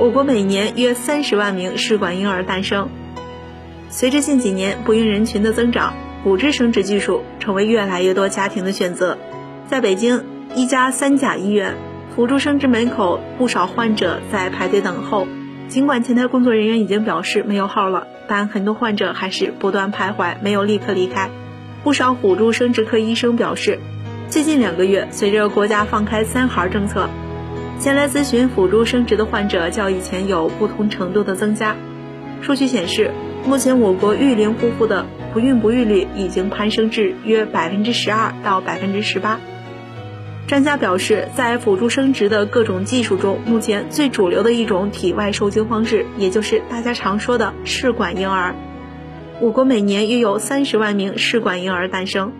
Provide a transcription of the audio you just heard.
我国每年约三十万名试管婴儿诞生。随着近几年不孕人群的增长，辅助生殖技术成为越来越多家庭的选择。在北京一家三甲医院，辅助生殖门口不少患者在排队等候。尽管前台工作人员已经表示没有号了，但很多患者还是不断徘徊，没有立刻离开。不少辅助生殖科医生表示，最近两个月，随着国家放开三孩政策，前来咨询辅助生殖的患者较以前有不同程度的增加。数据显示。目前，我国育龄夫妇的不孕不育率已经攀升至约百分之十二到百分之十八。专家表示，在辅助生殖的各种技术中，目前最主流的一种体外受精方式，也就是大家常说的试管婴儿。我国每年约有三十万名试管婴儿诞生。